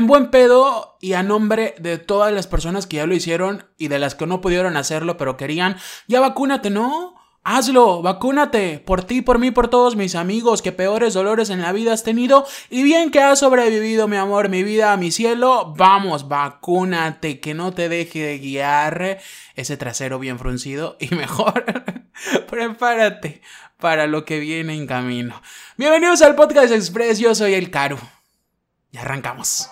En buen pedo y a nombre de todas las personas que ya lo hicieron y de las que no pudieron hacerlo pero querían, ya vacúnate, ¿no? Hazlo, vacúnate, por ti, por mí, por todos mis amigos, que peores dolores en la vida has tenido y bien que has sobrevivido, mi amor, mi vida, mi cielo, vamos, vacúnate, que no te deje de guiar ese trasero bien fruncido y mejor, prepárate para lo que viene en camino. Bienvenidos al podcast Express, yo soy el Caru. Y arrancamos.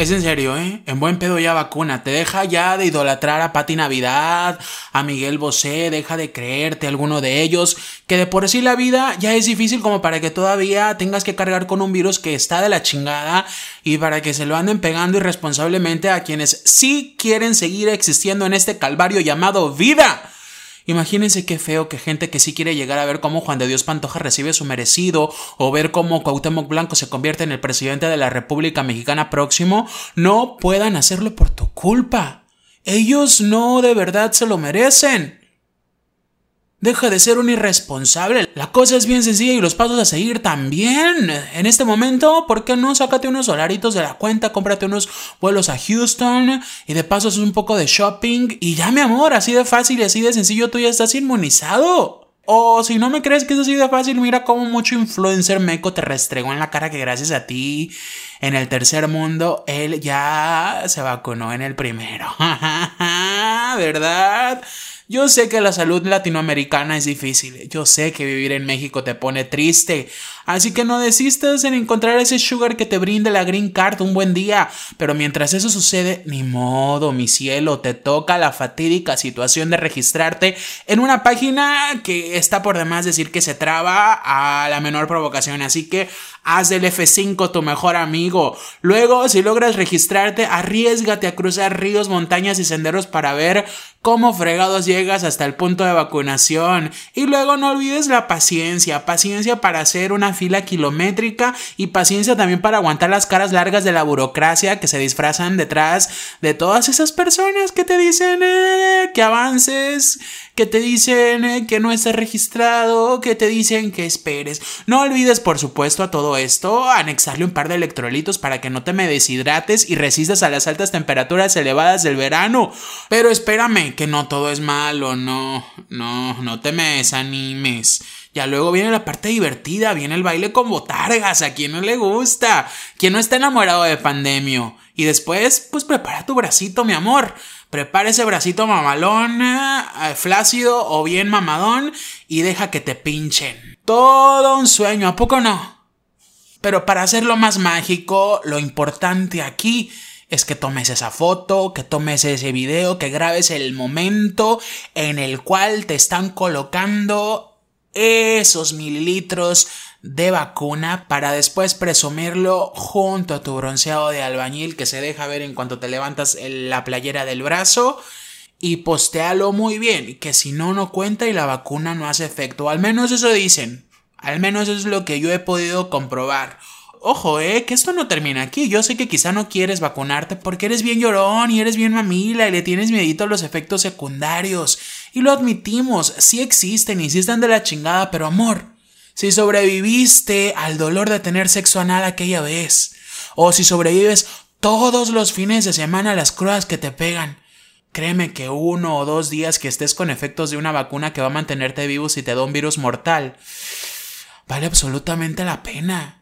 Es en serio, ¿eh? En buen pedo ya vacuna. Te deja ya de idolatrar a Pati Navidad, a Miguel Bosé, deja de creerte alguno de ellos, que de por sí la vida ya es difícil como para que todavía tengas que cargar con un virus que está de la chingada y para que se lo anden pegando irresponsablemente a quienes sí quieren seguir existiendo en este calvario llamado vida. Imagínense qué feo que gente que sí quiere llegar a ver cómo Juan de Dios Pantoja recibe su merecido o ver cómo Cuauhtémoc Blanco se convierte en el presidente de la República Mexicana próximo no puedan hacerlo por tu culpa. Ellos no de verdad se lo merecen. Deja de ser un irresponsable. La cosa es bien sencilla y los pasos a seguir también. En este momento, ¿por qué no? Sácate unos dolaritos de la cuenta, cómprate unos vuelos a Houston y de paso haces un poco de shopping y ya, mi amor, así de fácil y así de sencillo tú ya estás inmunizado. O si no me crees que es así de fácil, mira cómo mucho influencer meco te restregó en la cara que gracias a ti en el tercer mundo él ya se vacunó en el primero. ¿Verdad? Yo sé que la salud latinoamericana es difícil, yo sé que vivir en México te pone triste, así que no desistas en encontrar ese sugar que te brinde la green card un buen día, pero mientras eso sucede, ni modo, mi cielo, te toca la fatídica situación de registrarte en una página que está por demás decir que se traba a la menor provocación, así que haz del F5 tu mejor amigo. Luego, si logras registrarte, arriesgate a cruzar ríos, montañas y senderos para ver cómo fregados llegas hasta el punto de vacunación. Y luego no olvides la paciencia, paciencia para hacer una fila kilométrica y paciencia también para aguantar las caras largas de la burocracia que se disfrazan detrás de todas esas personas que te dicen eh, que avances, que te dicen eh, que no estás registrado, que te dicen que esperes. No olvides, por supuesto, a todo esto, anexarle un par de electrolitos para que no te me deshidrates y resistas a las altas temperaturas elevadas del verano. Pero espérame, que no todo es malo, no, no, no te me desanimes. Ya luego viene la parte divertida, viene el baile con botargas, a quien no le gusta, quien no está enamorado de pandemio. Y después, pues prepara tu bracito, mi amor. Prepara ese bracito mamalón, eh, flácido o bien mamadón y deja que te pinchen. Todo un sueño, ¿a poco no? Pero para hacerlo más mágico, lo importante aquí es que tomes esa foto, que tomes ese video, que grabes el momento en el cual te están colocando esos mililitros de vacuna para después presumirlo junto a tu bronceado de albañil que se deja ver en cuanto te levantas la playera del brazo y postealo muy bien, que si no no cuenta y la vacuna no hace efecto, al menos eso dicen, al menos es lo que yo he podido comprobar. Ojo, eh, que esto no termina aquí. Yo sé que quizá no quieres vacunarte porque eres bien llorón y eres bien mamila y le tienes miedito a los efectos secundarios. Y lo admitimos, sí existen y sí están de la chingada, pero amor, si sobreviviste al dolor de tener sexo anal aquella vez, o si sobrevives todos los fines de semana a las crudas que te pegan, créeme que uno o dos días que estés con efectos de una vacuna que va a mantenerte vivo si te da un virus mortal, vale absolutamente la pena.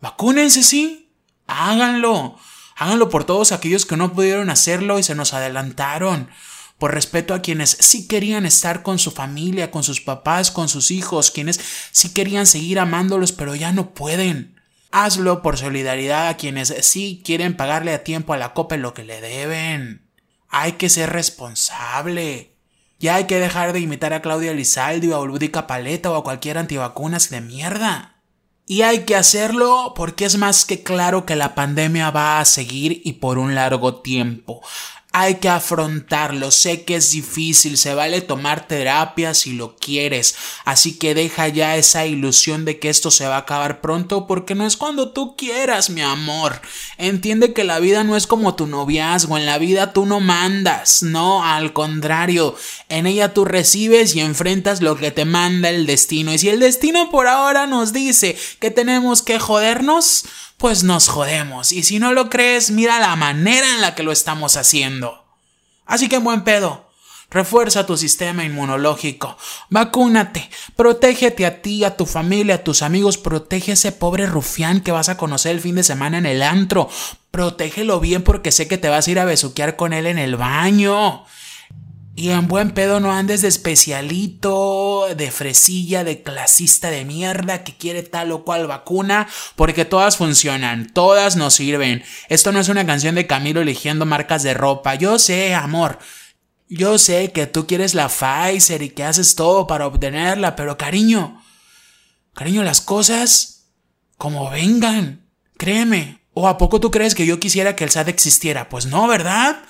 Vacúnense, sí. Háganlo. Háganlo por todos aquellos que no pudieron hacerlo y se nos adelantaron. Por respeto a quienes sí querían estar con su familia, con sus papás, con sus hijos, quienes sí querían seguir amándolos pero ya no pueden. Hazlo por solidaridad a quienes sí quieren pagarle a tiempo a la copa lo que le deben. Hay que ser responsable. Ya hay que dejar de imitar a Claudia Lizaldi o a Ulúdica Paleta o a cualquier antivacunas de mierda. Y hay que hacerlo porque es más que claro que la pandemia va a seguir y por un largo tiempo. Hay que afrontarlo. Sé que es difícil, se vale tomar terapia si lo quieres. Así que deja ya esa ilusión de que esto se va a acabar pronto porque no es cuando tú quieras, mi amor. Entiende que la vida no es como tu noviazgo, en la vida tú no mandas, no, al contrario, en ella tú recibes y enfrentas lo que te manda el destino. Y si el destino por ahora nos dice que tenemos que jodernos, pues nos jodemos. Y si no lo crees, mira la manera en la que lo estamos haciendo. Así que buen pedo. Refuerza tu sistema inmunológico. Vacúnate. Protégete a ti, a tu familia, a tus amigos. Protege a ese pobre rufián que vas a conocer el fin de semana en el antro. Protégelo bien porque sé que te vas a ir a besuquear con él en el baño. Y en buen pedo no andes de especialito, de fresilla, de clasista de mierda que quiere tal o cual vacuna, porque todas funcionan, todas nos sirven. Esto no es una canción de Camilo eligiendo marcas de ropa. Yo sé, amor. Yo sé que tú quieres la Pfizer y que haces todo para obtenerla, pero cariño, cariño, las cosas como vengan, créeme. ¿O a poco tú crees que yo quisiera que el SAT existiera? Pues no, ¿verdad?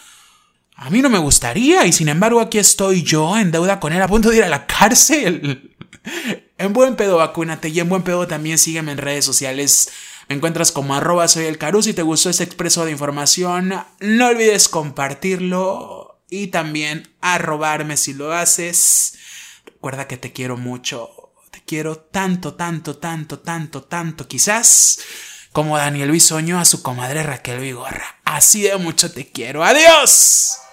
A mí no me gustaría y sin embargo aquí estoy yo en deuda con él a punto de ir a la cárcel. en buen pedo vacúnate y en buen pedo también sígueme en redes sociales. Me encuentras como arroba soy el Caru. Si te gustó este expreso de información, no olvides compartirlo y también arrobarme si lo haces. Recuerda que te quiero mucho. Te quiero tanto, tanto, tanto, tanto, tanto. Quizás como Daniel Bisoño a su comadre Raquel Vigorra. Así de mucho te quiero. ¡Adiós!